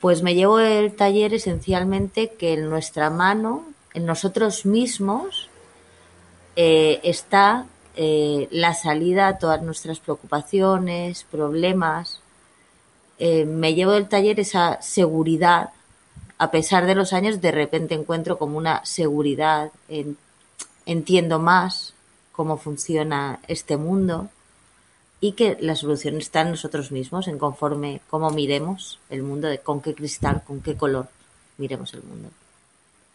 Pues me llevo el taller esencialmente que en nuestra mano, en nosotros mismos, eh, está eh, la salida a todas nuestras preocupaciones, problemas. Eh, me llevo del taller esa seguridad. A pesar de los años, de repente encuentro como una seguridad. En, entiendo más cómo funciona este mundo y que la solución está en nosotros mismos, en conforme cómo miremos el mundo, de con qué cristal, con qué color miremos el mundo.